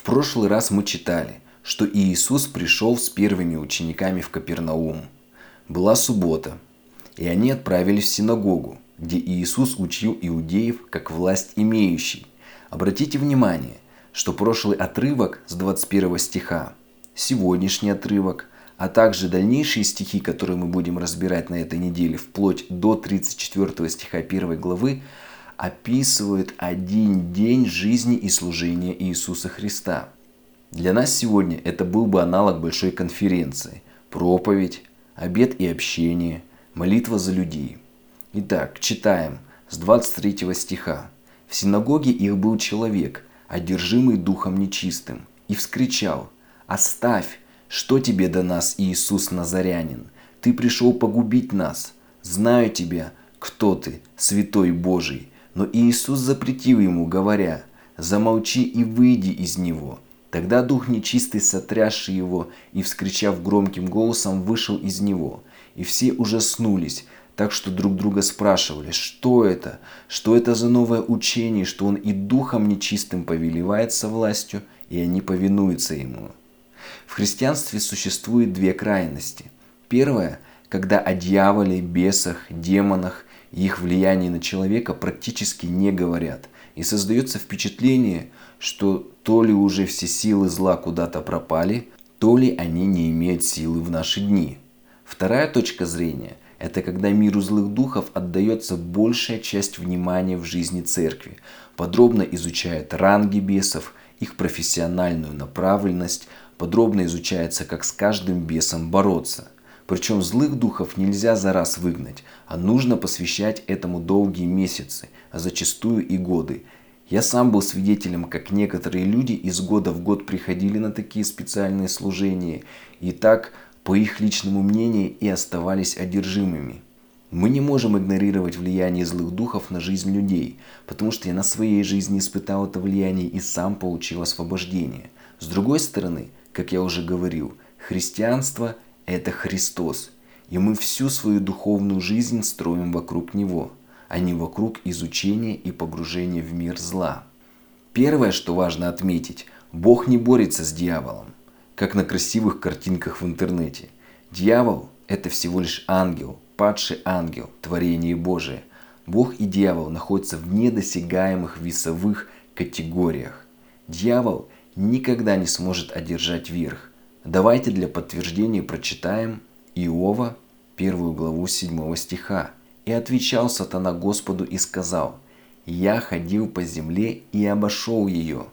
В прошлый раз мы читали, что Иисус пришел с первыми учениками в Капернаум. Была суббота, и они отправились в синагогу, где Иисус учил иудеев как власть имеющий. Обратите внимание, что прошлый отрывок с 21 стиха, сегодняшний отрывок, а также дальнейшие стихи, которые мы будем разбирать на этой неделе, вплоть до 34 стиха 1 главы, описывают один день жизни и служения Иисуса Христа. Для нас сегодня это был бы аналог большой конференции. Проповедь, обед и общение, молитва за людей. Итак, читаем с 23 стиха. «В синагоге их был человек, одержимый духом нечистым, и вскричал, «Оставь, что тебе до нас, Иисус Назарянин? Ты пришел погубить нас. Знаю тебя, кто ты, святой Божий, но Иисус запретил ему, говоря, «Замолчи и выйди из него». Тогда дух нечистый, сотрясший его и, вскричав громким голосом, вышел из него. И все ужаснулись, так что друг друга спрашивали, что это, что это за новое учение, что он и духом нечистым повелевает со властью, и они повинуются ему. В христианстве существует две крайности. Первая, когда о дьяволе, бесах, демонах их влиянии на человека практически не говорят. И создается впечатление, что то ли уже все силы зла куда-то пропали, то ли они не имеют силы в наши дни. Вторая точка зрения – это когда миру злых духов отдается большая часть внимания в жизни церкви, подробно изучает ранги бесов, их профессиональную направленность, подробно изучается, как с каждым бесом бороться – причем злых духов нельзя за раз выгнать, а нужно посвящать этому долгие месяцы, а зачастую и годы. Я сам был свидетелем, как некоторые люди из года в год приходили на такие специальные служения и так, по их личному мнению, и оставались одержимыми. Мы не можем игнорировать влияние злых духов на жизнь людей, потому что я на своей жизни испытал это влияние и сам получил освобождение. С другой стороны, как я уже говорил, христианство – это Христос, и мы всю свою духовную жизнь строим вокруг Него, а не вокруг изучения и погружения в мир зла. Первое, что важно отметить, Бог не борется с дьяволом, как на красивых картинках в интернете. Дьявол – это всего лишь ангел, падший ангел, творение Божие. Бог и дьявол находятся в недосягаемых весовых категориях. Дьявол никогда не сможет одержать верх, Давайте для подтверждения прочитаем Иова, первую главу 7 стиха. «И отвечал сатана Господу и сказал, «Я ходил по земле и обошел ее».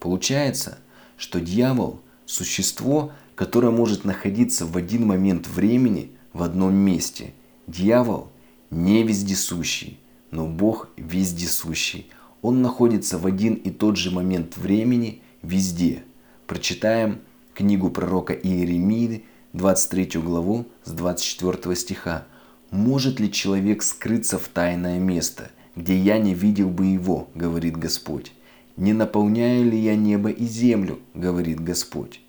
Получается, что дьявол – существо, которое может находиться в один момент времени в одном месте. Дьявол не вездесущий, но Бог вездесущий. Он находится в один и тот же момент времени везде. Прочитаем книгу пророка Иеремии, 23 главу с 24 стиха. «Может ли человек скрыться в тайное место, где я не видел бы его, говорит Господь? Не наполняю ли я небо и землю, говорит Господь?»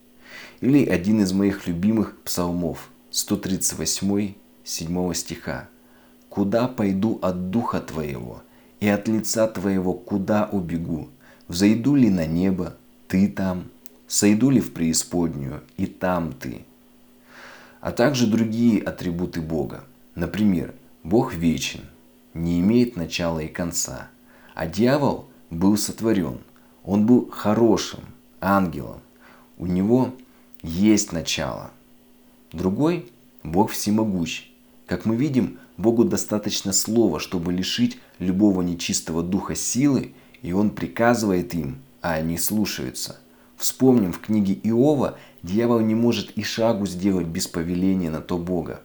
Или один из моих любимых псалмов, 138, 7 стиха. «Куда пойду от духа твоего, и от лица твоего куда убегу? Взойду ли на небо, ты там, сойду ли в преисподнюю, и там ты. А также другие атрибуты Бога. Например, Бог вечен, не имеет начала и конца. А дьявол был сотворен. Он был хорошим ангелом. У него есть начало. Другой – Бог всемогущ. Как мы видим, Богу достаточно слова, чтобы лишить любого нечистого духа силы, и Он приказывает им, а они слушаются – Вспомним, в книге Иова дьявол не может и шагу сделать без повеления на то Бога.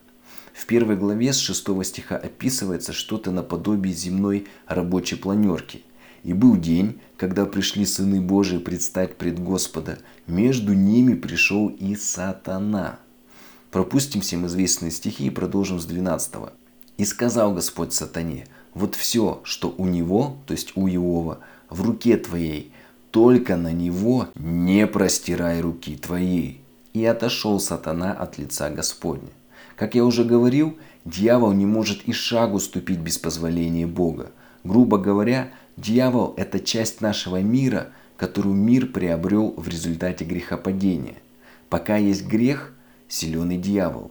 В первой главе с 6 стиха описывается что-то наподобие земной рабочей планерки. «И был день, когда пришли сыны Божии предстать пред Господа. Между ними пришел и сатана». Пропустим всем известные стихи и продолжим с 12. «И сказал Господь сатане, вот все, что у него, то есть у Иова, в руке твоей, только на него не простирай руки твоей. И отошел сатана от лица Господня. Как я уже говорил, дьявол не может и шагу ступить без позволения Бога. Грубо говоря, дьявол – это часть нашего мира, которую мир приобрел в результате грехопадения. Пока есть грех, силен и дьявол.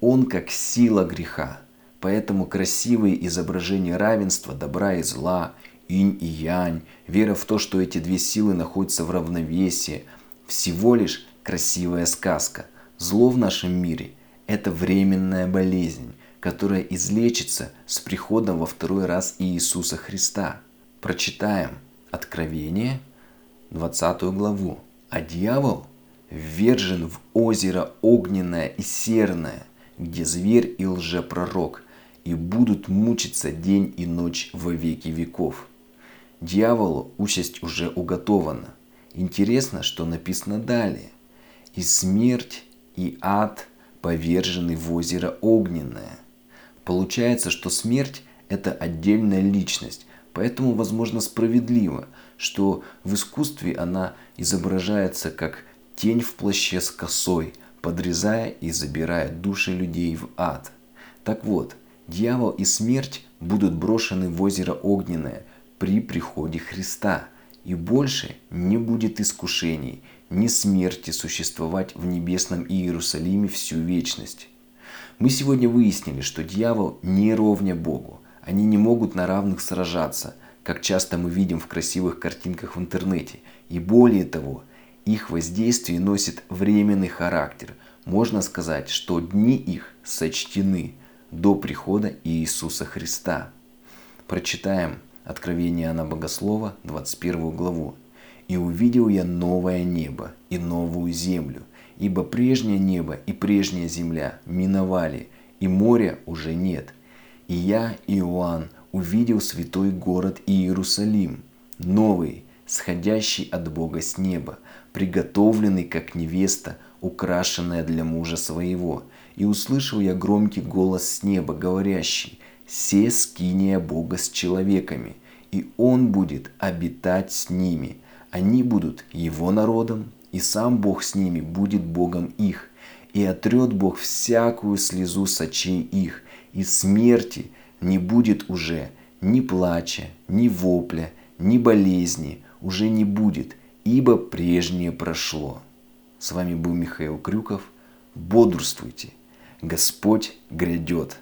Он как сила греха. Поэтому красивые изображения равенства, добра и зла, инь и янь, вера в то, что эти две силы находятся в равновесии, всего лишь красивая сказка. Зло в нашем мире – это временная болезнь, которая излечится с приходом во второй раз Иисуса Христа. Прочитаем Откровение, 20 главу. А дьявол ввержен в озеро огненное и серное, где зверь и лжепророк, и будут мучиться день и ночь во веки веков. Дьяволу участь уже уготована. Интересно, что написано далее. И смерть, и ад повержены в озеро огненное. Получается, что смерть – это отдельная личность, поэтому, возможно, справедливо, что в искусстве она изображается как тень в плаще с косой, подрезая и забирая души людей в ад. Так вот, дьявол и смерть будут брошены в озеро огненное при приходе Христа, и больше не будет искушений, ни смерти существовать в небесном Иерусалиме всю вечность. Мы сегодня выяснили, что дьявол не ровня Богу. Они не могут на равных сражаться, как часто мы видим в красивых картинках в интернете. И более того, их воздействие носит временный характер. Можно сказать, что дни их сочтены до прихода Иисуса Христа. Прочитаем Откровение Иоанна Богослова, 21 главу. «И увидел я новое небо и новую землю, ибо прежнее небо и прежняя земля миновали, и моря уже нет. И я, Иоанн, увидел святой город Иерусалим, новый, сходящий от Бога с неба, приготовленный как невеста, украшенная для мужа своего. И услышал я громкий голос с неба, говорящий, «Се скиния Бога с человеками, и Он будет обитать с ними. Они будут Его народом, и сам Бог с ними будет Богом их, и отрет Бог всякую слезу с их, и смерти не будет уже ни плача, ни вопля, ни болезни, уже не будет, ибо прежнее прошло. С вами был Михаил Крюков. Бодрствуйте. Господь грядет.